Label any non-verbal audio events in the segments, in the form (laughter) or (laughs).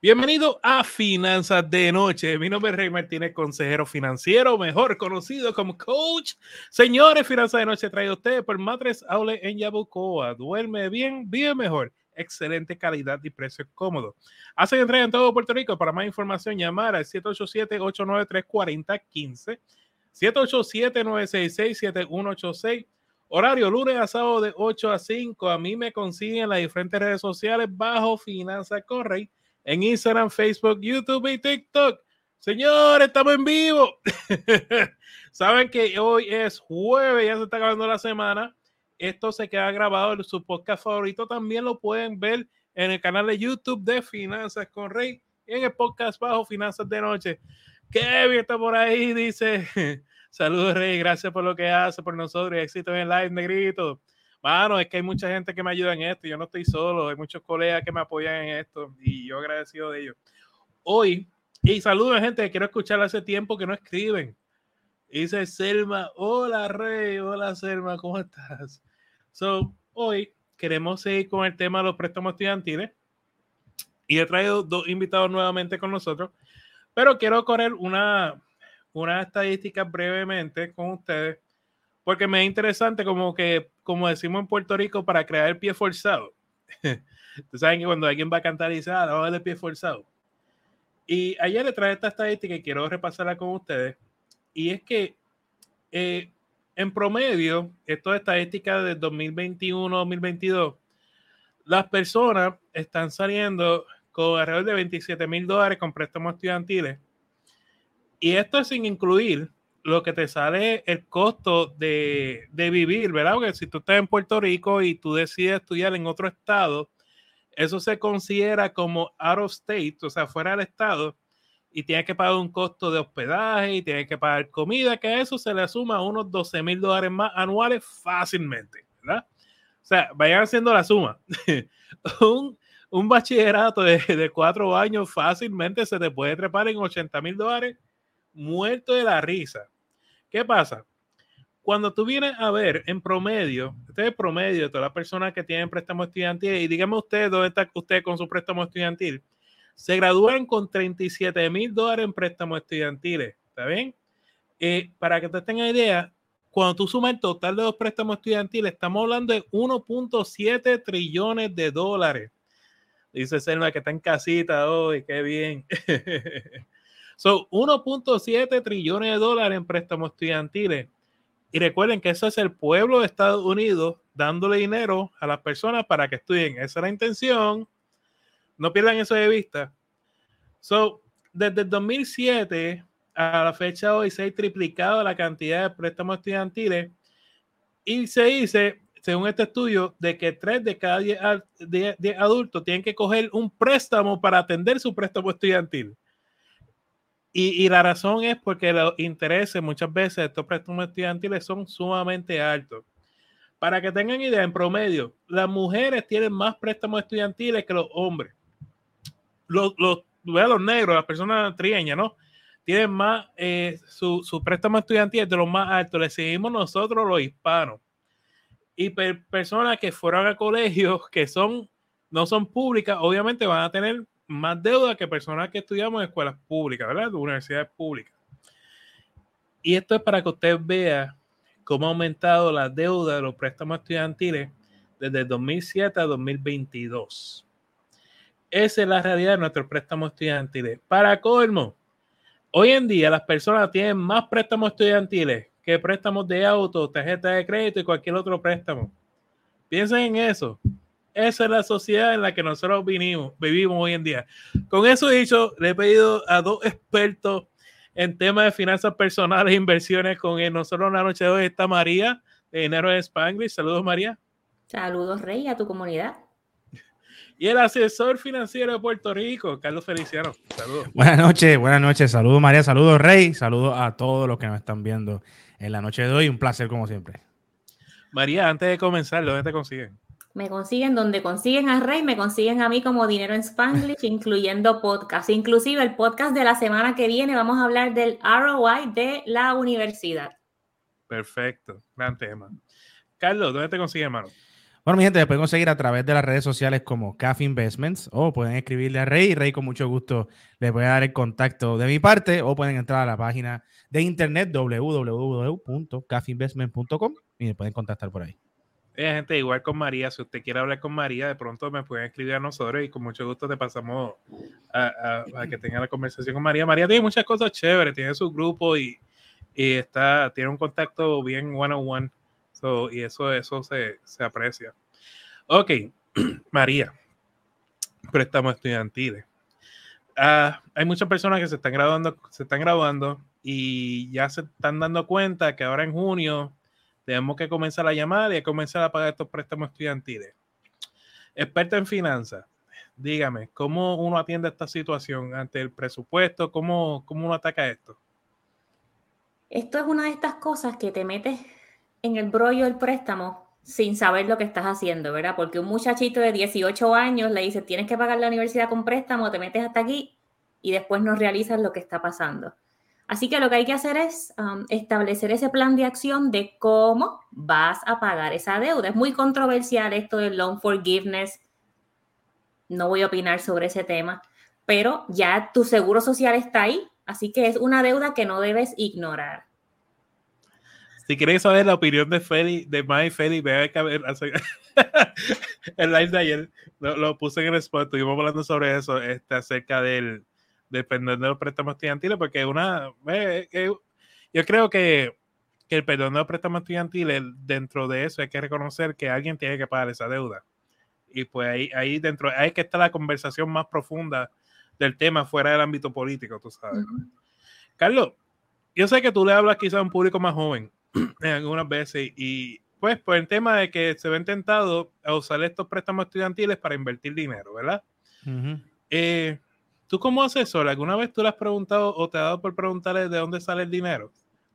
Bienvenido a Finanzas de Noche. Mi nombre es Rey Martínez, consejero financiero, mejor conocido como coach. Señores, Finanzas de Noche trae a ustedes por Matres Aule en Yabucoa. Duerme bien, vive mejor. Excelente calidad y precio cómodo. Hace entrega en todo Puerto Rico. Para más información, llamar al 787-893-4015. 787-966-7186. Horario lunes a sábado de 8 a 5. A mí me consiguen en las diferentes redes sociales bajo Finanzas Correy en Instagram, Facebook, YouTube y TikTok. Señores, estamos en vivo. (laughs) Saben que hoy es jueves, ya se está acabando la semana. Esto se queda grabado en su podcast favorito. También lo pueden ver en el canal de YouTube de Finanzas con Rey en el podcast bajo Finanzas de Noche. Kevin está por ahí, dice. (laughs) Saludos, Rey. Gracias por lo que hace por nosotros. Éxito en live, negrito. Mano, es que hay mucha gente que me ayuda en esto. Yo no estoy solo. Hay muchos colegas que me apoyan en esto y yo agradecido de ellos. Hoy, y saludos, gente que quiero escuchar hace tiempo que no escriben. Dice Selma, hola Rey, hola Selma, ¿cómo estás? So, hoy queremos seguir con el tema de los préstamos estudiantiles y he traído dos invitados nuevamente con nosotros, pero quiero correr una, una estadística brevemente con ustedes porque me es interesante como que, como decimos en Puerto Rico, para crear el pie forzado. (laughs) Ustedes saben que cuando alguien va a cantar y dice, ah, vamos el pie forzado. Y ayer le traje esta estadística y quiero repasarla con ustedes. Y es que eh, en promedio, esto es estadística de 2021-2022, las personas están saliendo con alrededor de 27 mil dólares con préstamos estudiantiles. Y esto es sin incluir lo que te sale el costo de, de, vivir, ¿verdad? Porque si tú estás en Puerto Rico y tú decides estudiar en otro estado, eso se considera como out of state, o sea, fuera del estado, y tienes que pagar un costo de hospedaje y tienes que pagar comida, que a eso se le suma unos 12 mil dólares más anuales fácilmente, ¿verdad? O sea, vayan haciendo la suma. (laughs) un, un, bachillerato de, de, cuatro años fácilmente se te puede trepar en 80 mil dólares muerto de la risa. ¿Qué pasa? Cuando tú vienes a ver en promedio, este es el promedio de todas las personas que tienen préstamo estudiantil, y dígame usted dónde está usted con su préstamo estudiantil, se gradúan con 37 mil dólares en préstamos estudiantiles. ¿Está bien? Eh, para que te tengas idea, cuando tú sumas el total de los préstamos estudiantiles, estamos hablando de 1.7 trillones de dólares. Dice Selma que está en casita hoy, qué bien. (laughs) Son 1.7 trillones de dólares en préstamos estudiantiles. Y recuerden que eso es el pueblo de Estados Unidos dándole dinero a las personas para que estudien. Esa es la intención. No pierdan eso de vista. So, desde el 2007 a la fecha hoy se ha triplicado la cantidad de préstamos estudiantiles y se dice, según este estudio, de que 3 de cada 10, adultos tienen que coger un préstamo para atender su préstamo estudiantil. Y, la razón es porque los intereses muchas veces de estos préstamos estudiantiles son sumamente altos. Para que tengan idea, en promedio, las mujeres tienen más préstamos estudiantiles que los hombres. Los, los, los negros, las personas trieñas, ¿no? Tienen más, eh, su, su, préstamo estudiantil de los más altos. Le seguimos nosotros los hispanos. Y personas que fueron a colegios que son, no son públicas, obviamente van a tener más deuda que personas que estudiamos en escuelas públicas, ¿verdad? De universidades públicas. Y esto es para que usted vea cómo ha aumentado la deuda de los préstamos estudiantiles desde 2007 a 2022. Esa es la realidad de nuestros préstamos estudiantiles. Para colmo, hoy en día las personas tienen más préstamos estudiantiles que préstamos de auto, tarjeta de crédito y cualquier otro préstamo. Piensen en eso. Esa es la sociedad en la que nosotros vinimos, vivimos hoy en día. Con eso dicho, le he pedido a dos expertos en temas de finanzas personales e inversiones con él. Nosotros la noche de hoy está María de Dinero de Spanglish. Saludos, María. Saludos, Rey, a tu comunidad. Y el asesor financiero de Puerto Rico, Carlos Feliciano. Saludos. Buenas noches, buenas noches. Saludos, María. Saludos, Rey. Saludos a todos los que nos están viendo en la noche de hoy. Un placer, como siempre. María, antes de comenzar, ¿dónde te consiguen? Me consiguen donde consiguen a Rey, me consiguen a mí como Dinero en Spanglish, (laughs) incluyendo podcast. Inclusive el podcast de la semana que viene vamos a hablar del ROI de la universidad. Perfecto, gran tema. Carlos, ¿dónde te consiguen, hermano? Bueno, mi gente, me pueden conseguir a través de las redes sociales como CAF Investments o pueden escribirle a Rey. Rey, con mucho gusto, les voy a dar el contacto de mi parte o pueden entrar a la página de internet www.cafinvestment.com y me pueden contactar por ahí. Eh, gente, igual con María, si usted quiere hablar con María, de pronto me pueden escribir a nosotros y con mucho gusto te pasamos a, que tenga la conversación con María. María tiene muchas cosas chéveres, tiene su grupo y, y está, tiene un contacto bien one on one y eso, eso se, se aprecia. Ok, (clears throat) María, préstamos estudiantiles. Ah, hay muchas personas que se están graduando, se están graduando y ya se están dando cuenta que ahora en junio tenemos que comenzar a llamar y a comenzar a pagar estos préstamos estudiantiles. Experta en finanzas, dígame, ¿cómo uno atiende esta situación ante el presupuesto? ¿Cómo, cómo uno ataca esto? Esto es una de estas cosas que te metes en el brollo del préstamo sin saber lo que estás haciendo, ¿verdad? Porque un muchachito de 18 años le dice, tienes que pagar la universidad con préstamo, te metes hasta aquí y después no realizas lo que está pasando. Así que lo que hay que hacer es um, establecer ese plan de acción de cómo vas a pagar esa deuda. Es muy controversial esto del loan forgiveness. No voy a opinar sobre ese tema, pero ya tu seguro social está ahí, así que es una deuda que no debes ignorar. Si queréis saber la opinión de Feli, de Mike Feli, vean (laughs) el live de ayer lo, puse en el spot, estuvimos hablando sobre eso, este, acerca del, perdón de los préstamos estudiantiles, porque una, yo creo que, el perdón de los préstamos estudiantiles, dentro de eso hay que reconocer que alguien tiene que pagar esa deuda. Y pues ahí, ahí dentro, hay que estar la conversación más profunda del tema fuera del ámbito político, tú sabes. Carlos, yo sé que tú le hablas quizá a un público más joven, (clears throat) algunas veces y pues por el tema de que se ven tentados a usar estos préstamos estudiantiles para invertir dinero, ¿verdad? Eh, ¿Tú como asesor, alguna vez tú le has preguntado o te ha dado por preguntarle de dónde sale el dinero?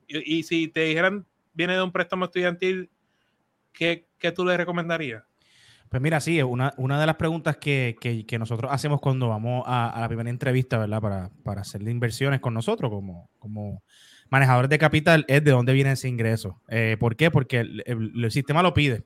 Y, si te dijeran viene de un préstamo estudiantil, ¿qué, qué tú le recomendarías? Pues mira, sí, una, una de las preguntas que, que, nosotros hacemos cuando vamos a, la primera entrevista, ¿verdad? Para, para hacer inversiones con nosotros como, como manejadores de capital es de dónde viene ese ingreso. Eh, ¿Por qué? Porque el, sistema lo pide.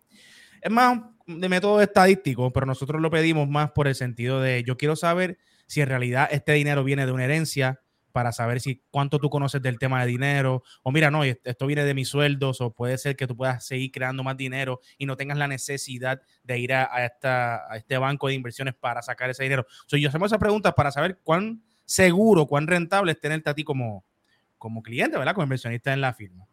Es más de método estadístico, pero nosotros lo pedimos más por el sentido de yo quiero saber si en realidad este dinero viene de una herencia para saber si cuánto tú conoces del tema de dinero o mira, no, esto viene de mis sueldos o puede ser que tú puedas seguir creando más dinero y no tengas la necesidad de ir a, esta, este banco de inversiones para sacar ese dinero. So, yo hacemos esas preguntas para saber cuán seguro, cuán rentable es tenerte a ti como, como cliente, ¿verdad? Como inversionista en la firma.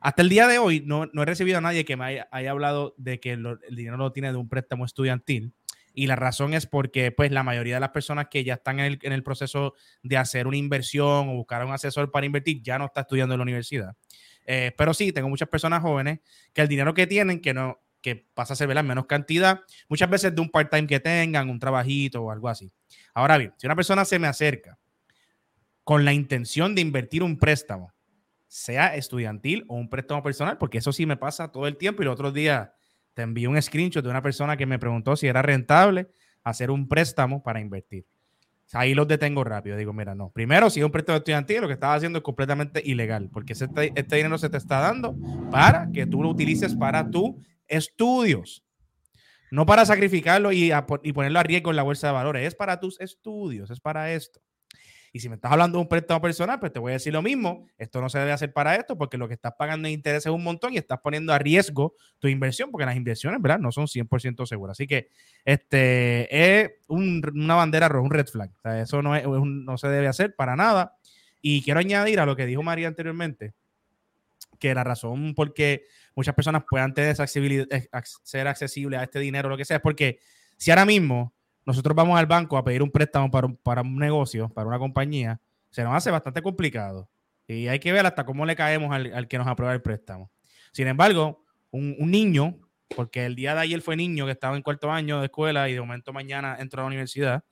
Hasta el día de hoy no, no he recibido a nadie que me haya, hablado de que el dinero lo tiene de un préstamo estudiantil. Y la razón es porque pues la mayoría de las personas que ya están en el, en el proceso de hacer una inversión o buscar un asesor para invertir ya no está estudiando en la universidad. Eh, pero sí, tengo muchas personas jóvenes que el dinero que tienen, que no que pasa a ser ¿verdad? menos cantidad, muchas veces de un part-time que tengan, un trabajito o algo así. Ahora bien, si una persona se me acerca con la intención de invertir un préstamo, sea estudiantil o un préstamo personal, porque eso sí me pasa todo el tiempo y el otro día te envié un screenshot de una persona que me preguntó si era rentable hacer un préstamo para invertir. Ahí los detengo rápido. Digo, mira, no. Primero, si es un préstamo estudiantil, lo que estás haciendo es completamente ilegal, porque este, este dinero se te está dando para que tú lo utilices para tus estudios. No para sacrificarlo y, y ponerlo a riesgo en la bolsa de valores. Es para tus estudios, es para esto. Y si me estás hablando de un préstamo personal, pues te voy a decir lo mismo. Esto no se debe hacer para esto porque lo que estás pagando en interés es un montón y estás poniendo a riesgo tu inversión porque las inversiones, ¿verdad? No son 100% seguras. Así que este es una bandera roja, un red flag. Eso no, no se debe hacer para nada. Y quiero añadir a lo que dijo María anteriormente, que la razón por qué muchas personas puedan eh, ser accesibles a este dinero, lo que sea, es porque si ahora mismo nosotros vamos al banco a pedir un préstamo para un, para un negocio, para una compañía, se nos hace bastante complicado. Y hay que ver hasta cómo le caemos al, que nos aprueba el préstamo. Sin embargo, un, niño, porque el día de ayer fue niño que estaba en cuarto año de escuela y de momento mañana entró a la universidad,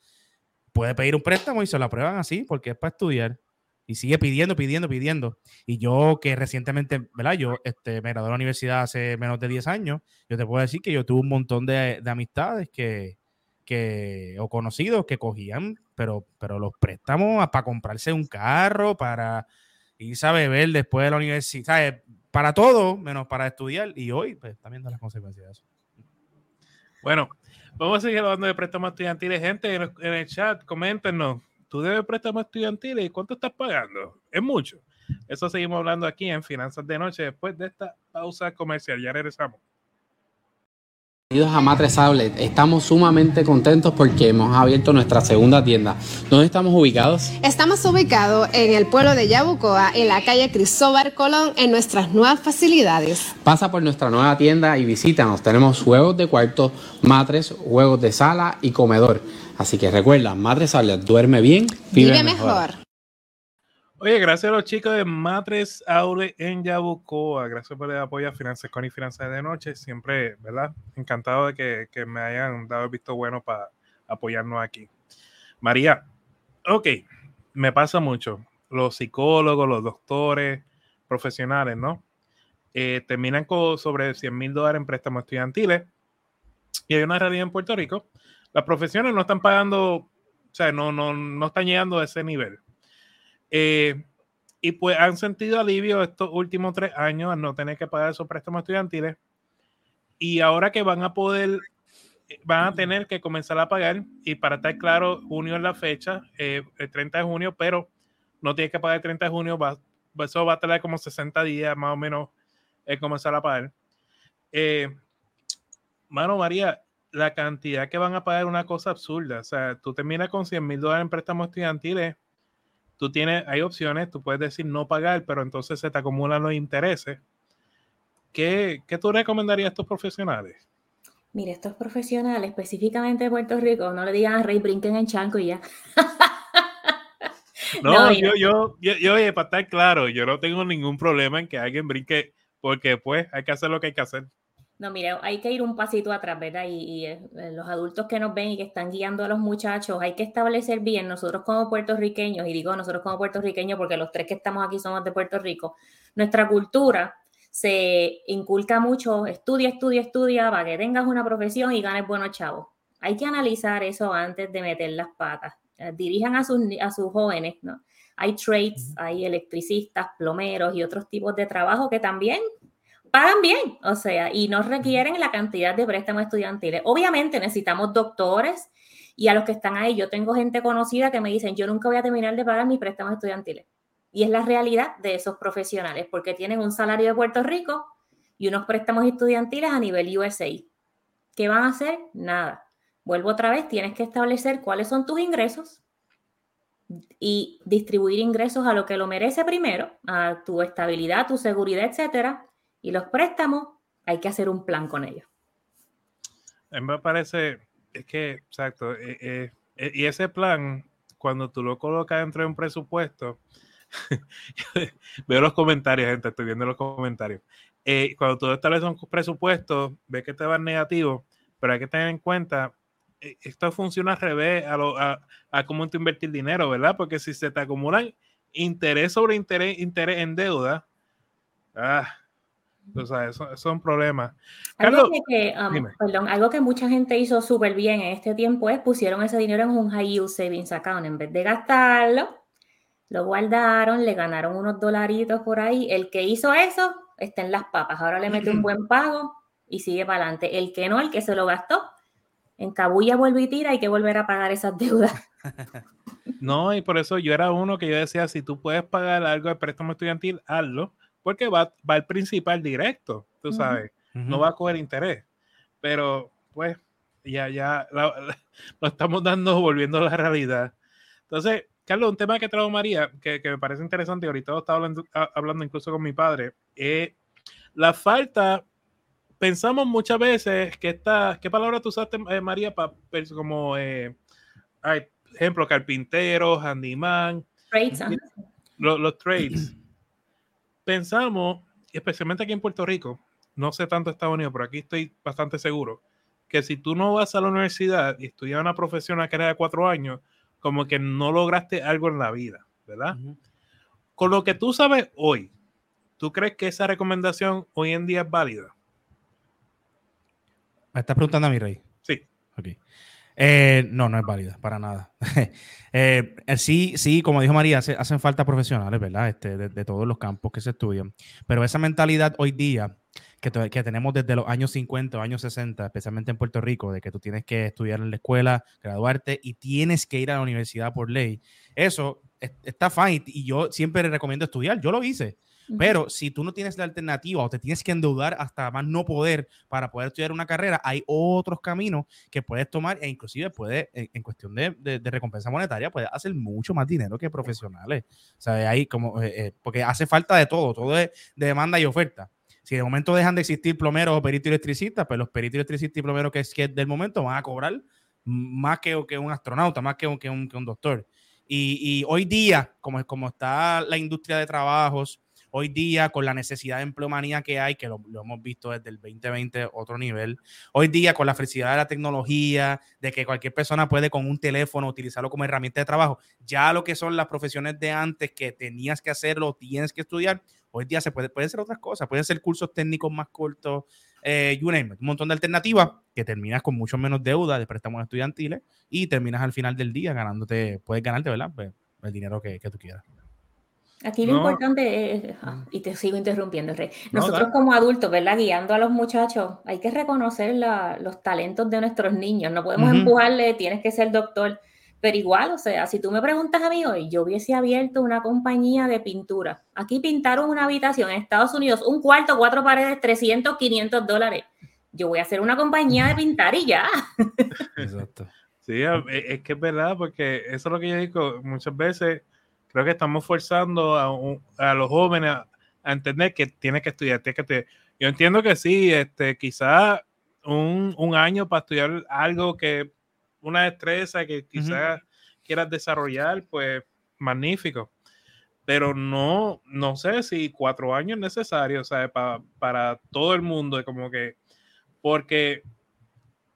puede pedir un préstamo y se lo aprueban así porque es para estudiar. Y sigue pidiendo, pidiendo, pidiendo. Y yo que recientemente, ¿verdad? Yo este, me gradué de la universidad hace menos de 10 años. Yo te puedo decir que yo tuve un montón de, de amistades que, que, o conocidos que cogían, pero, pero los préstamos para comprarse un carro, para irse a beber después de la universidad, para todo, menos para estudiar. Y hoy, pues, están viendo las consecuencias de eso. Bueno, vamos a seguir hablando de préstamos estudiantiles. Gente, en el, chat, coméntenos. ¿Tú debes préstamos estudiantiles y cuánto estás pagando? Es mucho. Eso seguimos hablando aquí en Finanzas de Noche después de esta pausa comercial. Ya regresamos. Bienvenidos a Matres Outlet. Estamos sumamente contentos porque hemos abierto nuestra segunda tienda. ¿Dónde estamos ubicados? Estamos ubicados en el pueblo de Yabucoa, en la calle Cristóbal Colón, en nuestras nuevas facilidades. Pasa por nuestra nueva tienda y visítanos. Tenemos juegos de cuarto, matres, juegos de sala y comedor. Así que recuerda, Matres Outlet, duerme bien, vive, mejor. Oye, gracias a los chicos de Matres Aure en Yabucoa. Gracias por el apoyo a Finanzas con y Finanzas de Noche. Siempre, ¿verdad? Encantado de que, que me hayan dado el visto bueno para apoyarnos aquí. María, ok, me pasa mucho. Los psicólogos, los doctores, profesionales, ¿no? Eh, terminan con sobre 100 mil dólares en préstamos estudiantiles. Y hay una realidad en Puerto Rico. Las profesiones no están pagando, o sea, no, no, no están llegando a ese nivel. Eh, y pues han sentido alivio estos últimos tres años al no tener que pagar esos préstamos estudiantiles. Y ahora que van a poder, van a tener que comenzar a pagar. Y para estar claro, junio es la fecha, eh, el 30 de junio, pero no tienes que pagar el 30 de junio. Va, eso va a tardar como 60 días más o menos el comenzar a pagar. Eh, mano María, la cantidad que van a pagar es una cosa absurda. O sea, tú terminas con 100 mil dólares en préstamos estudiantiles tú tienes, hay opciones, tú puedes decir no pagar, pero entonces se te acumulan los intereses. ¿Qué, qué tú recomendarías a estos profesionales? Mire, estos profesionales, específicamente de Puerto Rico, no le digan a Rey brinquen en chanco y ya. no, yo, yo, yo, yo, oye, para estar claro, yo no tengo ningún problema en que alguien brinque, porque pues hay que hacer lo que hay que hacer. No, mire, hay que ir un pasito atrás, ¿verdad? Y, eh, los adultos que nos ven y que están guiando a los muchachos, hay que establecer bien, nosotros como puertorriqueños, y digo nosotros como puertorriqueños porque los tres que estamos aquí somos de Puerto Rico, nuestra cultura se inculca mucho, estudia, estudia, estudia, para que tengas una profesión y ganes buenos chavos. Hay que analizar eso antes de meter las patas. Eh, dirijan a sus, a sus jóvenes, ¿no? Hay trades, hay electricistas, plomeros y otros tipos de trabajo que también pagan bien, o sea, y no requieren la cantidad de préstamos estudiantiles. Obviamente necesitamos doctores y a los que están ahí, yo tengo gente conocida que me dicen, yo nunca voy a terminar de pagar mis préstamos estudiantiles. Y es la realidad de esos profesionales, porque tienen un salario de Puerto Rico y unos préstamos estudiantiles a nivel USA. ¿Qué van a hacer? Nada. Vuelvo otra vez, tienes que establecer cuáles son tus ingresos y distribuir ingresos a lo que lo merece primero, a tu estabilidad, tu seguridad, etcétera, y los préstamos, hay que hacer un plan con ellos. Me parece, es que, exacto, eh, eh, eh, y ese plan, cuando tú lo colocas dentro de un presupuesto, (laughs) veo los comentarios, gente, estoy viendo los comentarios. cuando tú estableces un presupuesto, ves que te va negativo, pero hay que tener en cuenta, esto funciona al revés a, lo, a, a cómo tú invertir dinero, ¿verdad? Porque si se te acumulan interés sobre interés, interés en deuda, ah, o sea, eso, es un problema. algo, que, um, perdón, algo que mucha gente hizo súper bien en este tiempo es pusieron ese dinero en un high yield savings account. En vez de gastarlo, lo guardaron, le ganaron unos dolaritos por ahí. El que hizo eso está en las papas. Ahora le mete un (clears throat) buen pago y sigue para adelante. El que no, el que se lo gastó, en cabulla vuelve y tira, hay que volver a pagar esas deudas. (laughs) (laughs) No, y por eso yo era uno que yo decía, si tú puedes pagar algo de préstamo estudiantil, hazlo porque va, va el principal directo, tú sabes, no va a coger interés. Pero, pues, ya, ya (laughs) lo estamos dando, volviendo a la realidad. Entonces, Carlos, un tema que trajo María, que, que me parece interesante, y ahorita estaba hablando, hablando incluso con mi padre, es la falta, pensamos muchas veces que esta, ¿qué palabra tú usaste, eh, María, para como, eh, hay, ejemplo, carpintero, handyman, trades, los, los trades pensamos, especialmente aquí en Puerto Rico, no sé tanto Estados Unidos, pero aquí estoy bastante seguro, que si tú no vas a la universidad y estudias una profesión a era de cuatro años, como que no lograste algo en la vida, ¿verdad? Con lo que tú sabes hoy, ¿tú crees que esa recomendación hoy en día es válida? Me estás preguntando a mi rey. Sí. Ok. Eh, no, no es válida, para nada. (laughs) Eh, eh, sí, sí, como dijo María, hacen falta profesionales, ¿verdad? Este, de, todos los campos que se estudian. Pero esa mentalidad hoy día, que, que, tenemos desde los años 50 o años 60, especialmente en Puerto Rico, de que tú tienes que estudiar en la escuela, graduarte y tienes que ir a la universidad por ley. Eso está fine y yo siempre recomiendo estudiar. Yo lo hice. Pero si tú no tienes la alternativa o te tienes que endeudar hasta más no poder para poder estudiar una carrera, hay otros caminos que puedes tomar e inclusive puedes, en, cuestión de, de, recompensa monetaria, puedes hacer mucho más dinero que profesionales. O sea, ahí como, eh, eh, porque hace falta de todo, todo es de demanda y oferta. Si de momento dejan de existir plomeros o peritos electricistas, pues los peritos electricistas y plomeros que es que del momento van a cobrar más que, que un astronauta, más que un, que un, que un doctor. Y, y, hoy día, como, como está la industria de trabajos, hoy día con la necesidad de empleomanía que hay, que lo, hemos visto desde el 2020 otro nivel, hoy día con la felicidad de la tecnología, de que cualquier persona puede con un teléfono utilizarlo como herramienta de trabajo, ya lo que son las profesiones de antes que tenías que hacerlo, tienes que estudiar, hoy día se puede, puede ser otras cosas, pueden ser cursos técnicos más cortos, eh, un montón de alternativas que terminas con mucho menos deuda de préstamos estudiantiles y terminas al final del día ganándote, puedes ganarte, ¿verdad? Pues, el dinero que, que tú quieras. Aquí lo importante es, ah, mm. y te sigo interrumpiendo, Rey. Nosotros como adultos, ¿verdad? Guiando a los muchachos, hay que reconocer los talentos de nuestros niños. No podemos empujarle, tienes que ser doctor. Pero igual, o sea, si tú me preguntas a mí hoy, yo hubiese abierto una compañía de pintura. Aquí pintaron una habitación en Estados Unidos, un cuarto, cuatro paredes, 300, 500 dólares. Yo voy a hacer una compañía de pintar y ya. (laughs) Exacto. Sí, es que es verdad, porque eso es lo que yo digo muchas veces creo que estamos forzando a, los jóvenes a, entender que tiene que estudiar, tiene que estudiar. Yo entiendo que sí, este, quizá un, un, año para estudiar algo que, una destreza que quizás quieras desarrollar, pues magnífico. Pero no, no sé si cuatro años es necesario, sea, Para, para todo el mundo, como que, porque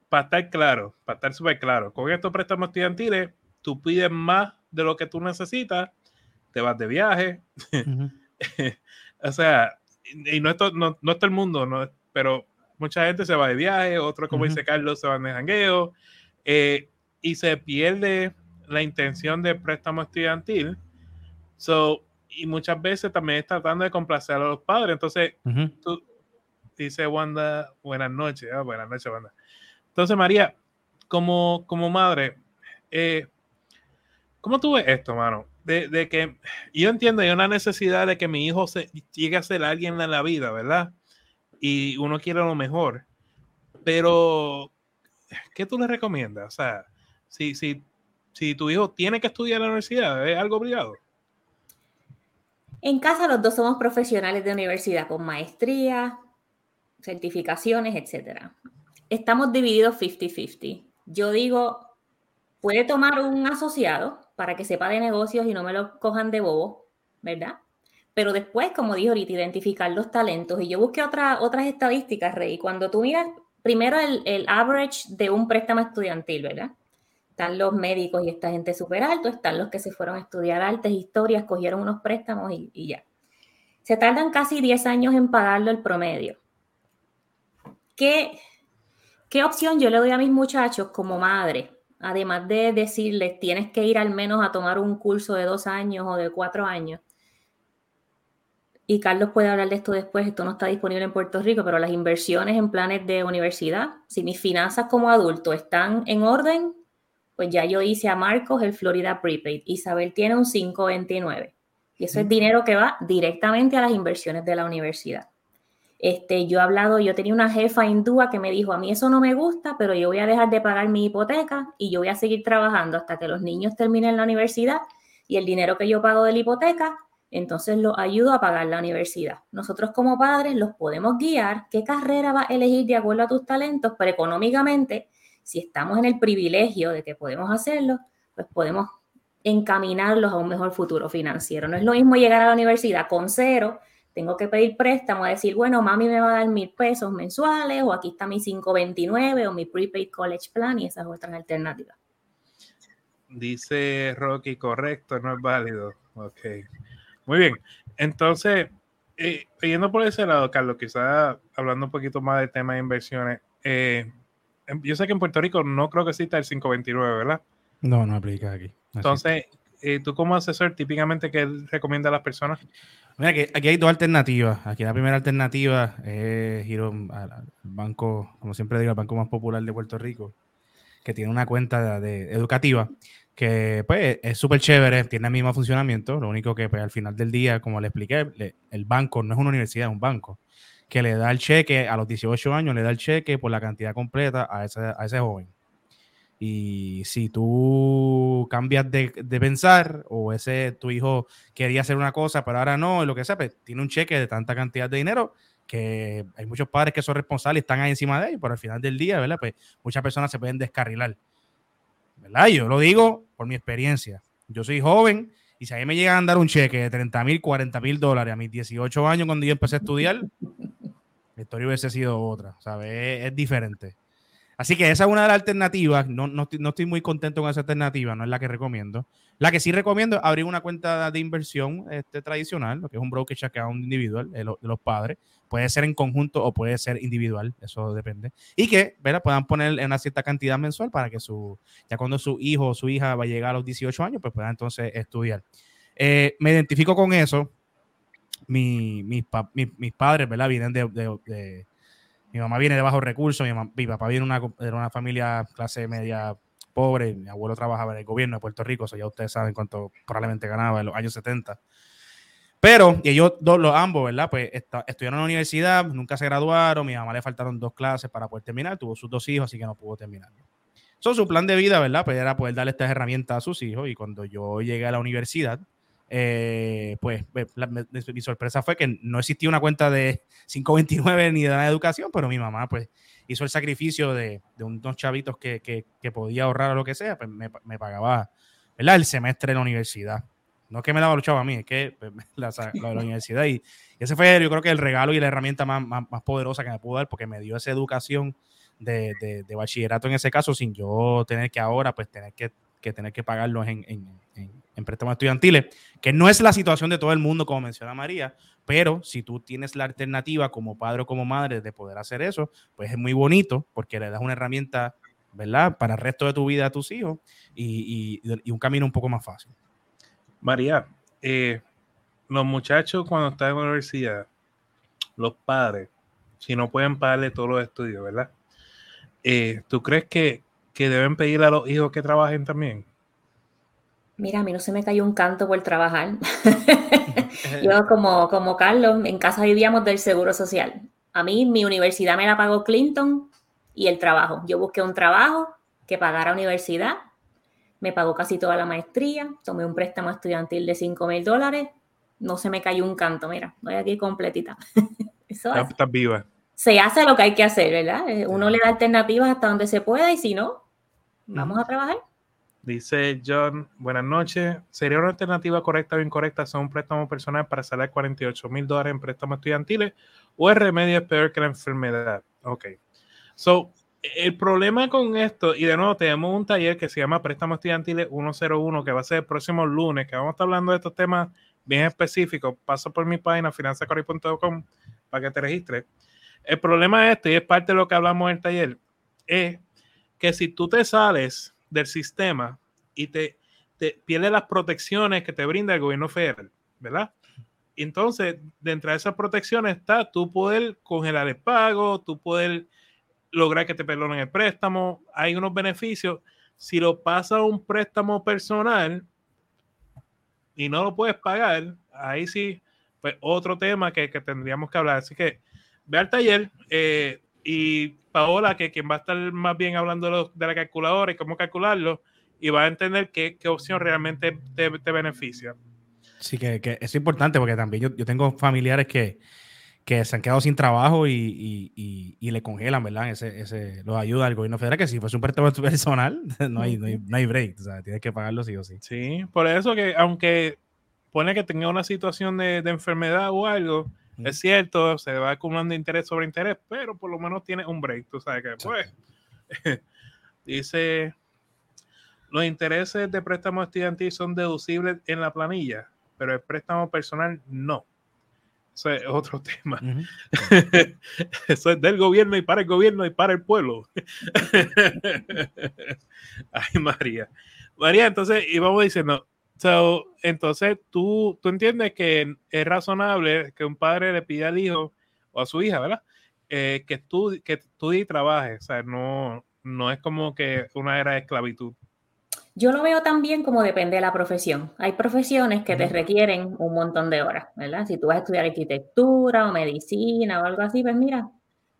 para estar claro, para estar súper claro, con estos préstamos estudiantiles, tú pides más de lo que tú necesitas te vas de viaje. (laughs) o sea, y no es, todo, no, no el mundo, no, pero mucha gente se va de viaje, otros, como dice Carlos, se van de jangueo, eh, y se pierde la intención de préstamo estudiantil. So, y muchas veces también está tratando de complacer a los padres. Entonces, tú, dice Wanda, buenas noches. Ah, buenas noches, Wanda. Entonces, María, como, como madre, eh, ¿cómo tú ves esto, mano? De, que yo entiendo, hay una necesidad de que mi hijo se, llegue a ser alguien en la vida, ¿verdad? Y uno quiere lo mejor. Pero, ¿qué tú le recomiendas? O sea, si, si, si tu hijo tiene que estudiar en la universidad, ¿es algo obligado? En casa los dos somos profesionales de universidad con maestría, certificaciones, etc. Estamos divididos 50-50. Yo digo, puede tomar un asociado para que sepa de negocios y no me lo cojan de bobo, ¿verdad? Pero después, como dijo ahorita, identificar los talentos. Y yo busqué otra, otras estadísticas, Rey. Cuando tú miras primero el, el average de un préstamo estudiantil, ¿verdad? Están los médicos y esta gente súper alto, están los que se fueron a estudiar artes, historias, cogieron unos préstamos y, y ya. Se tardan casi 10 años en pagarlo el promedio. ¿Qué, ¿Qué opción yo le doy a mis muchachos como madre? Además de decirles tienes que ir al menos a tomar un curso de dos años o de cuatro años, y Carlos puede hablar de esto después, esto no está disponible en Puerto Rico, pero las inversiones en planes de universidad, si mis finanzas como adulto están en orden, pues ya yo hice a Marcos el Florida Prepaid, Isabel tiene un 529, y eso es dinero que va directamente a las inversiones de la universidad. Este, yo he hablado, yo tenía una jefa hindúa que me dijo, a mí eso no me gusta, pero yo voy a dejar de pagar mi hipoteca y yo voy a seguir trabajando hasta que los niños terminen la universidad y el dinero que yo pago de la hipoteca, entonces lo ayudo a pagar la universidad. Nosotros como padres los podemos guiar qué carrera va a elegir de acuerdo a tus talentos, pero económicamente, si estamos en el privilegio de que podemos hacerlo, pues podemos encaminarlos a un mejor futuro financiero. No es lo mismo llegar a la universidad con cero tengo que pedir préstamo a decir, bueno, mami me va a dar mil pesos mensuales o aquí está mi 529 o mi prepaid college plan y esas otras alternativas. Dice Rocky, correcto, no es válido. Ok. Muy bien. Entonces, eh, yendo por ese lado, Carlos, quizás hablando un poquito más del tema de inversiones, eh, em, yo sé que en Puerto Rico no creo que exista el 529, ¿verdad? No, no aplica aquí. Entonces, eh, ¿tú como asesor típicamente qué recomienda a las personas? Mira, que aquí hay dos alternativas. Aquí la primera alternativa es ir al banco, como siempre digo, el banco más popular de Puerto Rico, que tiene una cuenta de, educativa que pues es súper chévere, tiene el mismo funcionamiento, lo único que pues, al final del día, como le expliqué, el banco no es una universidad, es un banco, que le da el cheque a los 18 años, le da el cheque por la cantidad completa a ese, a ese joven. Y si tú cambias de, pensar o ese tu hijo quería hacer una cosa, pero ahora no, lo que sea, pues, tiene un cheque de tanta cantidad de dinero que hay muchos padres que son responsables y están ahí encima de ellos, pero al final del día, ¿verdad? Pues muchas personas se pueden descarrilar. ¿Verdad? Yo lo digo por mi experiencia. Yo soy joven y si a mí me llegan a dar un cheque de 30 mil, 40 mil dólares a mis 18 años cuando yo empecé a estudiar, la historia hubiese sido otra, ¿sabes? es diferente. Así que esa es una de las alternativas. No, no, estoy muy contento con esa alternativa, no es la que recomiendo. La que sí recomiendo es abrir una cuenta de inversión este, tradicional, lo que es un broker account individual de, los padres. Puede ser en conjunto o puede ser individual, eso depende. Y que ¿verdad? puedan poner una cierta cantidad mensual para que su, ya cuando su hijo o su hija va a llegar a los 18 años, pues puedan entonces estudiar. Eh, me identifico con eso. mis padres, ¿verdad? Vienen de mi mamá viene de bajos recursos, mi, papá viene de una, familia clase media pobre, mi abuelo trabajaba en el gobierno de Puerto Rico, eso ya ustedes saben cuánto probablemente ganaba en los años 70. Pero ellos dos, los ambos, ¿verdad? Pues estudiaron en la universidad, nunca se graduaron, mi mamá le faltaron dos clases para poder terminar, tuvo sus dos hijos, así que no pudo terminar. Eso, su plan de vida, ¿verdad? Pues era poder darle estas herramientas a sus hijos y cuando yo llegué a la universidad, eh, pues mi sorpresa fue que no existía una cuenta de (laughs) 529 ni de la educación, pero mi mamá pues hizo el sacrificio de, unos chavitos que, que, podía ahorrar o lo que sea, pues me, pagaba el semestre en la universidad. No es que me daba luchado a mí, es que pues, (laughs) la, de la universidad. Y, ese fue, yo creo que el regalo y la herramienta más, más, poderosa que me pudo dar, porque me dio esa educación de, de, bachillerato en ese caso, sin yo tener que ahora, pues tener que, que tener que pagarlos en préstamos estudiantiles, que no es la situación de todo el mundo, como menciona María, pero si tú tienes la alternativa como padre o como madre de poder hacer eso, pues es muy bonito porque le das una herramienta, ¿verdad?, para el resto de tu vida a tus hijos y, un camino un poco más fácil. María, eh, los muchachos cuando están en la universidad, los padres, si no pueden pagarle todos los estudios, ¿verdad? Eh, ¿Tú crees que, que deben pedirle a los hijos que trabajen también? Mira, a mí no se me cayó un canto por trabajar. (laughs) Yo como, como Carlos, en casa vivíamos del Seguro Social. A mí mi universidad me la pagó Clinton y el trabajo. Yo busqué un trabajo que pagara universidad, me pagó casi toda la maestría, tomé un préstamo estudiantil de 5 mil dólares, no se me cayó un canto, mira, voy aquí completita. (laughs) Eso Estás viva. Se hace lo que hay que hacer, ¿verdad? Eh, uno le da alternativas hasta donde se pueda y si no, vamos a trabajar. Dice John, buenas noches. ¿Sería una alternativa correcta o incorrecta hacer un préstamo personal para salir 48 mil dólares en préstamos estudiantiles o el remedio es peor que la enfermedad? Ok. So, el problema con esto, y de nuevo tenemos un taller que se llama Préstamos Estudiantiles 101, que va a ser el próximo lunes, que vamos a estar hablando de estos temas bien específicos. Paso por mi página finanzacorri.com para que te registres. El problema es este, y es parte de lo que hablamos en el taller, es que si tú te sales del sistema y te, te pierdes las protecciones que te brinda el gobierno federal, ¿verdad? Entonces, dentro de esas protecciones está tú poder congelar el pago, tú poder lograr que te perdonen el préstamo, hay unos beneficios. Si lo pasa a un préstamo personal y no lo puedes pagar, ahí sí, pues otro tema que, que tendríamos que hablar. Así que ve al taller, eh, y Paola, que quien va a estar más bien hablando de la calculadora y cómo calcularlo, y va a entender qué, qué opción realmente te, te, beneficia. Sí, que, que, es importante porque también yo, yo tengo familiares que, que, se han quedado sin trabajo y, y, y, le congelan, ¿verdad? Ese, ese, los ayuda al gobierno federal, que si fuese un préstamo (laughs) personal, no hay, no hay, no hay break, o sea, tienes que pagarlo sí o sí. Sí, por eso que aunque pone que tenga una situación de, de enfermedad o algo, es cierto, se va acumulando interés sobre interés, pero por lo menos tiene un break, tú sabes que pues (laughs) dice los intereses de préstamo estudiantil son deducibles en la planilla, pero el préstamo personal no. Eso es otro (laughs) tema. (laughs) Eso es del gobierno y para el gobierno y para el pueblo. Ay, María. María, entonces íbamos diciendo, So, entonces, tú, tú entiendes que es razonable que un padre le pida al hijo o a su hija, ¿verdad? Eh, que, estudie, que estudie y trabaje. O sea, no, no es como que una era de esclavitud. Yo lo veo también como depende de la profesión. Hay profesiones que te requieren un montón de horas, ¿verdad? Si tú vas a estudiar arquitectura o medicina o algo así, pues mira,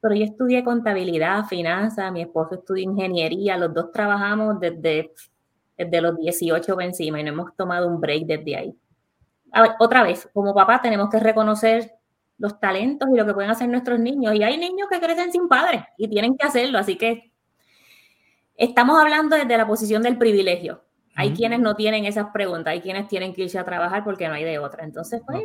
pero yo estudié contabilidad, finanzas, mi esposo estudia ingeniería, los dos trabajamos desde, desde los 18 encima y no hemos tomado un break desde ahí. otra vez, como papá tenemos que reconocer los talentos y lo que pueden hacer nuestros niños. Y hay niños que crecen sin padres y tienen que hacerlo, así que estamos hablando desde la posición del privilegio. Hay quienes no tienen esas preguntas, hay quienes tienen que irse a trabajar porque no hay de otra. Entonces, pues,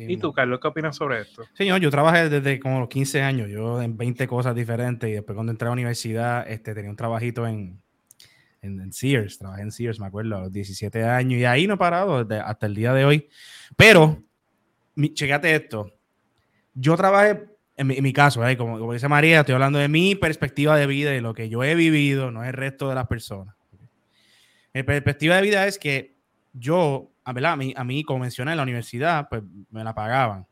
¿Y tú, Carlos, qué opinas sobre esto? Señor, yo trabajé desde como los 15 años, yo en 20 cosas diferentes y después cuando entré a la universidad este, tenía un trabajito en, en, Sears, trabajé en Sears, me acuerdo, a los 17 años y ahí no he parado hasta el día de hoy. Pero, mi, checate esto, yo trabajé, en mi, caso, ¿eh? como, como, dice María, estoy hablando de mi perspectiva de vida y lo que yo he vivido, no es el resto de las personas. Mi perspectiva de vida es que yo a, mí, a mí, como mencioné, en la universidad, pues me la pagaban.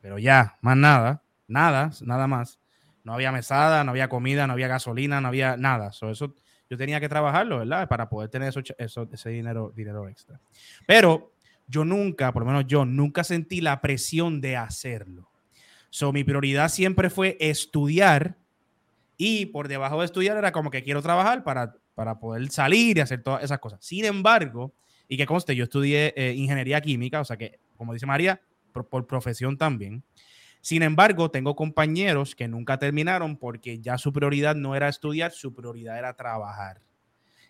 Pero ya, más nada, nada, nada más. No había mesada, no había comida, no había gasolina, no había nada. eso yo tenía que trabajarlo, ¿verdad? Para poder tener eso, ese dinero, dinero extra. Pero yo nunca, por lo menos yo, nunca sentí la presión de hacerlo. So, mi prioridad siempre fue estudiar y por debajo de estudiar era como que quiero trabajar para, para poder salir y hacer todas esas cosas. Sin embargo, y que conste, yo estudié eh, ingeniería química, o sea que, como dice María, por, profesión también. Sin embargo, tengo compañeros que nunca terminaron porque ya su prioridad no era estudiar, su prioridad era trabajar.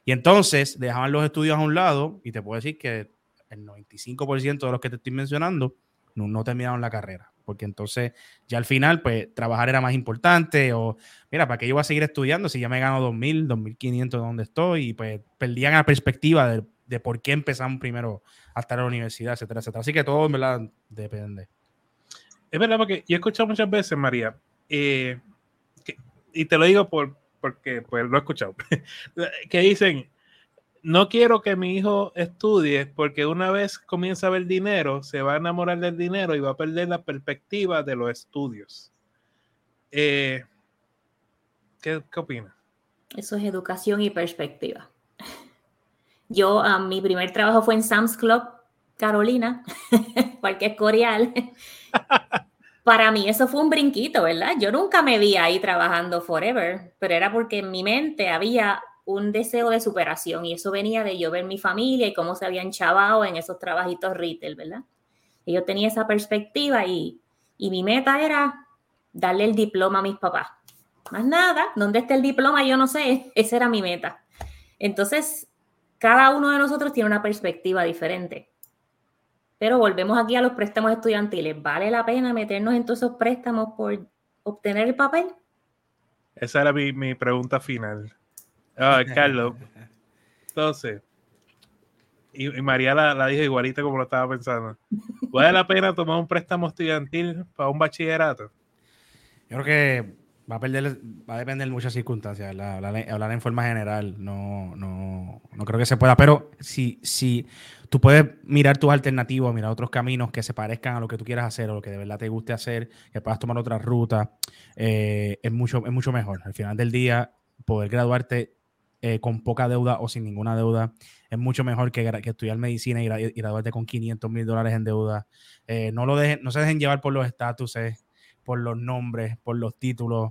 Y entonces dejaban los estudios a un lado y te puedo decir que el 95% de los que te estoy mencionando no, terminaron la carrera, porque entonces ya al final, pues trabajar era más importante o, mira, ¿para qué yo voy a seguir estudiando si ya me gano 2.000, 2.500 de donde estoy? Y pues perdían la perspectiva de de por qué empezamos primero a estar en la universidad, etcétera, etcétera. Así que todo, en verdad, depende. Es verdad, porque yo he escuchado muchas veces, María, eh, y te lo digo por, porque pues, lo he escuchado, (laughs) que dicen, no quiero que mi hijo estudie porque una vez comienza a ver dinero, se va a enamorar del dinero y va a perder la perspectiva de los estudios. Eh, ¿qué, ¿Qué opinas? Eso es educación y perspectiva. Yo, ah, mi primer trabajo fue en Sam's Club, Carolina, (laughs) Parque Escorial. Para mí eso fue un brinquito, ¿verdad? Yo nunca me vi ahí trabajando forever, pero era porque en mi mente había un deseo de superación y eso venía de yo ver mi familia y cómo se habían chavado en esos trabajitos retail, ¿verdad? Y yo tenía esa perspectiva y, y mi meta era darle el diploma a mis papás. Más nada, ¿dónde está el diploma? Yo no sé, esa era mi meta. Entonces, cada uno de nosotros tiene una perspectiva diferente. Pero volvemos aquí a los préstamos estudiantiles. ¿Vale la pena meternos en todos esos préstamos por obtener el papel? Esa era mi, pregunta final. Ah, (laughs) Carlos. Entonces, y, María la, la, dijo igualita como lo estaba pensando. ¿Vale la pena tomar un préstamo estudiantil para un bachillerato? Yo creo que va a perder, va a depender de muchas circunstancias, hablar, en forma general, no, no, no, creo que se pueda, pero si, si tú puedes mirar tus alternativas, mirar otros caminos que se parezcan a lo que tú quieras hacer o lo que de verdad te guste hacer, que puedas tomar otra ruta, eh, es, mucho, es mucho mejor. Al final del día, poder graduarte eh, con poca deuda o sin ninguna deuda es mucho mejor que, estudiar medicina y, graduarte con 500 mil dólares en deuda. Eh, no, lo dejen, no se dejen llevar por los estatuses por los nombres, por los títulos.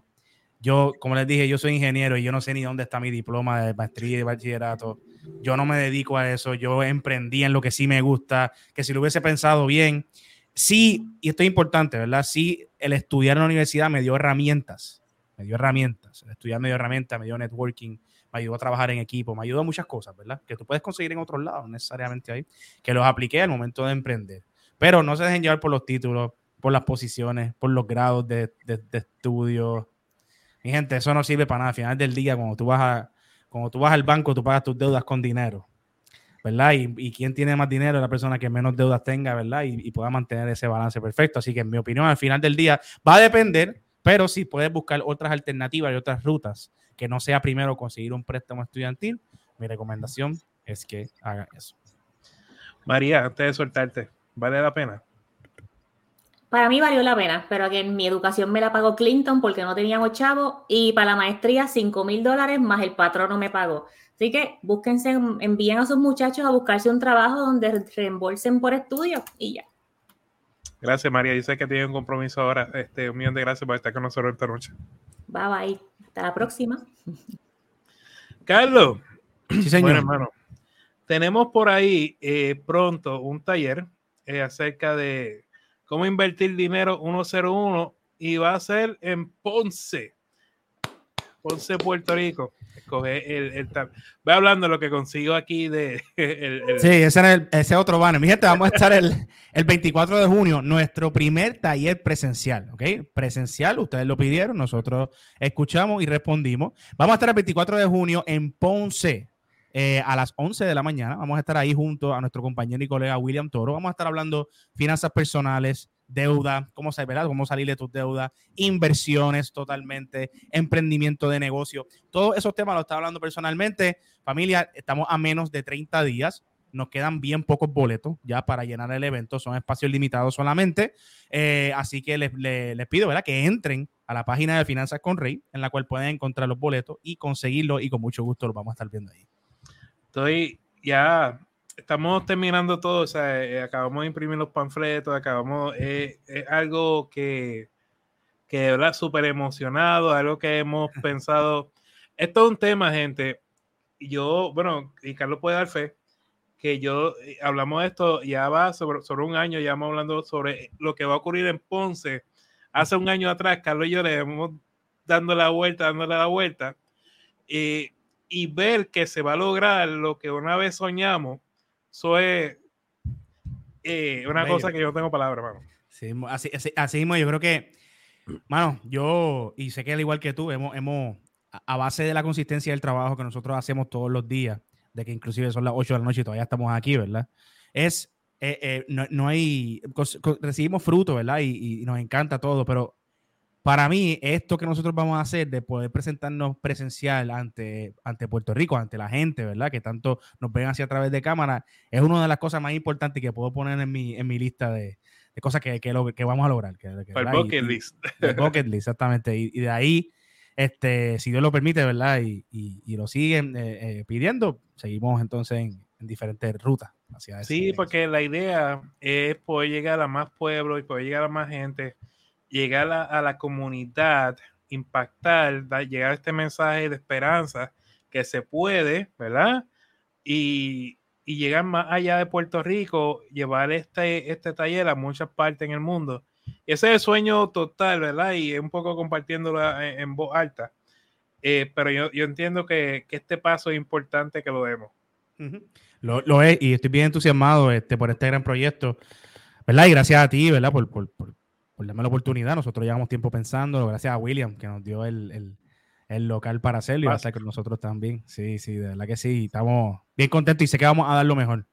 Yo, como les dije, yo soy ingeniero y yo no sé ni dónde está mi diploma de maestría y bachillerato. Yo no me dedico a eso. Yo emprendí en lo que sí me gusta, que si lo hubiese pensado bien, sí, y esto es importante, ¿verdad? Sí, el estudiar en la universidad me dio herramientas, me dio herramientas. El estudiar me dio herramientas, me dio networking, me ayudó a trabajar en equipo, me ayudó a muchas cosas, ¿verdad? Que tú puedes conseguir en otros lados, necesariamente ahí, que los apliqué al momento de emprender. Pero no se dejen llevar por los títulos, por las posiciones, por los grados de, de, de estudio, mi gente, eso no sirve para nada. Al final del día, cuando tú vas, a, cuando tú vas al banco, tú pagas tus deudas con dinero, ¿verdad? Y, y quien tiene más dinero es la persona que menos deudas tenga, ¿verdad? Y, pueda mantener ese balance perfecto. Así que, en mi opinión, al final del día va a depender, pero si puedes buscar otras alternativas y otras rutas que no sea primero conseguir un préstamo estudiantil, mi recomendación es que hagan eso. María, antes de soltarte, ¿vale la pena? Para mí valió la pena, pero que mi educación me la pagó Clinton porque no teníamos chavo y para la maestría 5 mil dólares más el patrono me pagó. Así que búsquense, envíen a sus muchachos a buscarse un trabajo donde reembolsen por estudio y ya. Gracias, María. Yo sé que tiene un compromiso ahora. Este, un millón de gracias por estar con nosotros esta noche. Bye bye. Hasta la próxima. Carlos. Sí, señor. Bueno, hermano. Tenemos por ahí eh, pronto un taller eh, acerca de cómo invertir dinero 101 y va a ser en Ponce. Ponce, Puerto Rico. Escoge el, el Voy hablando de lo que consigo aquí de. (laughs) El, Sí, ese es el, ese otro banner. Mi gente, vamos a estar el, el 24 de junio, nuestro primer taller presencial, ¿ok? Presencial, ustedes lo pidieron, nosotros escuchamos y respondimos. Vamos a estar el 24 de junio en Ponce. Eh, a las 11 de la mañana vamos a estar ahí junto a nuestro compañero y colega William Toro. Vamos a estar hablando finanzas personales, deuda, cómo, ¿verdad? cómo salir de tus deudas, inversiones totalmente, emprendimiento de negocio. Todos esos temas los está hablando personalmente. Familia, estamos a menos de 30 días. Nos quedan bien pocos boletos ya para llenar el evento. Son espacios limitados solamente. Eh, así que les, pido que entren a la página de Finanzas con Rey, en la cual pueden encontrar los boletos y conseguirlos. Y con mucho gusto los vamos a estar viendo ahí. Estoy ya estamos terminando todo, o sea, eh, acabamos de imprimir los panfletos, acabamos, eh, es algo que, que de verdad súper emocionado, algo que hemos (laughs) pensado. Esto es un tema, gente. Yo, bueno, y Carlos puede dar fe, que yo eh, hablamos de esto, ya va sobre, sobre un año, ya vamos hablando sobre lo que va a ocurrir en Ponce. Hace un año atrás, Carlos y yo le hemos dando la vuelta, dándole la vuelta, y, y ver que se va a lograr lo que una vez soñamos, eso es eh, una Bello. cosa que yo no tengo palabras, mano. Sí, así, así, así mismo, yo creo que, mano, yo, y sé que al igual que tú, hemos, hemos, a base de la consistencia del trabajo que nosotros hacemos todos los días, de que inclusive son las 8 de la noche y todavía estamos aquí, ¿verdad? Es, eh, eh, no, no, hay, recibimos fruto, ¿verdad? Y, y, nos encanta todo, pero para mí, esto que nosotros vamos a hacer de poder presentarnos presencial ante, ante Puerto Rico, ante la gente, ¿verdad? Que tanto nos ven hacia a través de cámara, es una de las cosas más importantes que puedo poner en mi, en mi lista de, de cosas que, que, lo, que, vamos a lograr. Que, que, el bucket y, list. El bucket list, exactamente. Y, y, de ahí, este, si Dios lo permite, ¿verdad? Y, y lo siguen eh, eh, pidiendo, seguimos entonces en, en diferentes rutas. Hacia sí, porque la idea es poder llegar a más pueblos y poder llegar a más gente llegar a, a, la comunidad, impactar, da, llegar a este mensaje de esperanza que se puede, ¿verdad? Y, y, llegar más allá de Puerto Rico, llevar este, este taller a muchas partes en el mundo. Ese es el sueño total, ¿verdad? Y un poco compartiéndolo en, en voz alta. Eh, pero yo, yo entiendo que, que, este paso es importante que lo demos. Uh -huh. lo, lo, es, y estoy bien entusiasmado este, por este gran proyecto, ¿verdad? Y gracias a ti, ¿verdad? Por, por, por por darme la oportunidad. Nosotros llevamos tiempo pensando, gracias a William, que nos dio el, el, el local para hacerlo y va a estar con nosotros también. Sí, sí, de verdad que sí. Estamos bien contentos y sé que vamos a dar lo mejor.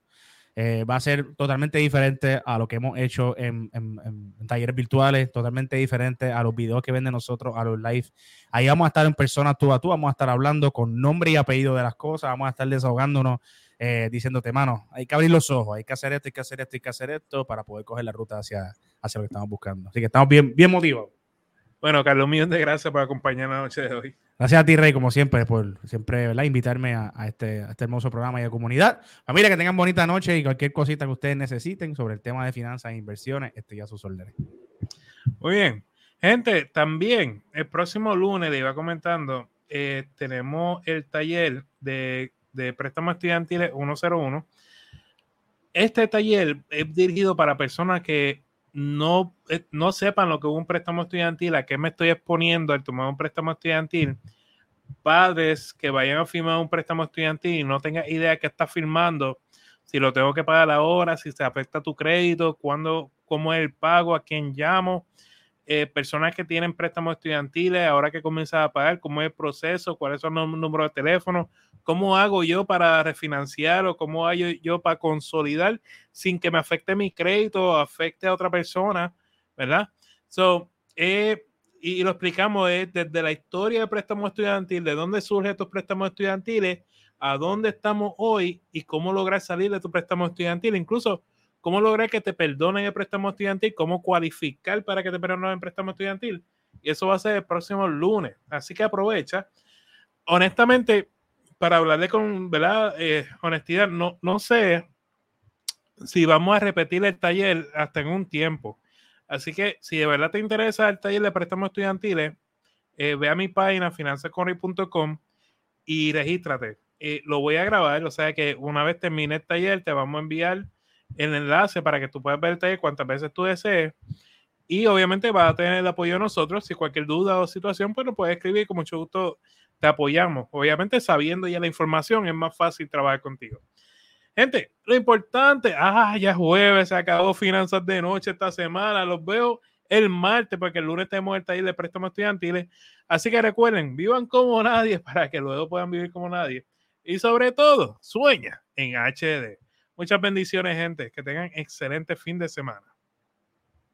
Eh, va a ser totalmente diferente a lo que hemos hecho en, en, en, talleres virtuales, totalmente diferente a los videos que ven de nosotros, a los live. Ahí vamos a estar en persona tú a tú, vamos a estar hablando con nombre y apellido de las cosas, vamos a estar desahogándonos, eh, diciéndote, mano, hay que abrir los ojos, hay que hacer esto, hay que hacer esto, hay que hacer esto para poder coger la ruta hacia, hacia lo que estamos buscando. Así que estamos bien, bien motivados. Bueno, Carlos, un millón de gracias por acompañarnos la noche de hoy. Gracias a ti, Rey, como siempre, por siempre ¿verdad? invitarme a, a, este, a, este, hermoso programa y a comunidad. Familia, que tengan bonita noche y cualquier cosita que ustedes necesiten sobre el tema de finanzas e inversiones, estoy a sus órdenes. Muy bien. Gente, también el próximo lunes, le iba comentando, eh, tenemos el taller de, de préstamos estudiantiles 101. Este taller es dirigido para personas que no, eh, no sepan lo que es un préstamo estudiantil, a qué me estoy exponiendo al tomar un préstamo estudiantil, padres que vayan a firmar un préstamo estudiantil y no tengan idea qué está firmando, si lo tengo que pagar ahora, si se afecta tu crédito, cuándo, cómo es el pago, a quién llamo, eh, personas que tienen préstamos estudiantiles, ahora que comienzan a pagar, cómo es el proceso, cuáles son los números de teléfono, cómo hago yo para refinanciar o cómo hago yo para consolidar sin que me afecte mi crédito o afecte a otra persona, ¿verdad? So, eh, y lo explicamos eh, desde la historia del préstamo estudiantil, de dónde surgen estos préstamos estudiantiles, a dónde estamos hoy y cómo lograr salir de tu préstamo estudiantil. Incluso cómo lograr que te perdonen el préstamo estudiantil, cómo cualificar para que te perdonen el préstamo estudiantil. Y eso va a ser el próximo lunes. Así que aprovecha. Honestamente, para hablarle con ¿verdad? Eh, honestidad, no, no sé si vamos a repetir el taller hasta en un tiempo. Así que si de verdad te interesa el taller de préstamos estudiantiles, eh, ve a mi página finanzascorri.com y regístrate. Eh, lo voy a grabar, o sea que una vez termine el taller te vamos a enviar el enlace para que tú puedas ver el taller cuantas veces tú desees. Y obviamente vas a tener el apoyo de nosotros. Si cualquier duda o situación, pues nos puedes escribir. Con mucho gusto te apoyamos. Obviamente sabiendo ya la información es más fácil trabajar contigo. Gente, lo importante, ah, ya jueves, se acabó finanzas de noche esta semana, los veo el martes, porque el lunes tenemos el taller de préstamos estudiantiles. Así que recuerden, vivan como nadie (laughs) para que luego puedan vivir como nadie. Y sobre todo, sueña en HD. Muchas bendiciones, gente. Que tengan excelente fin de semana.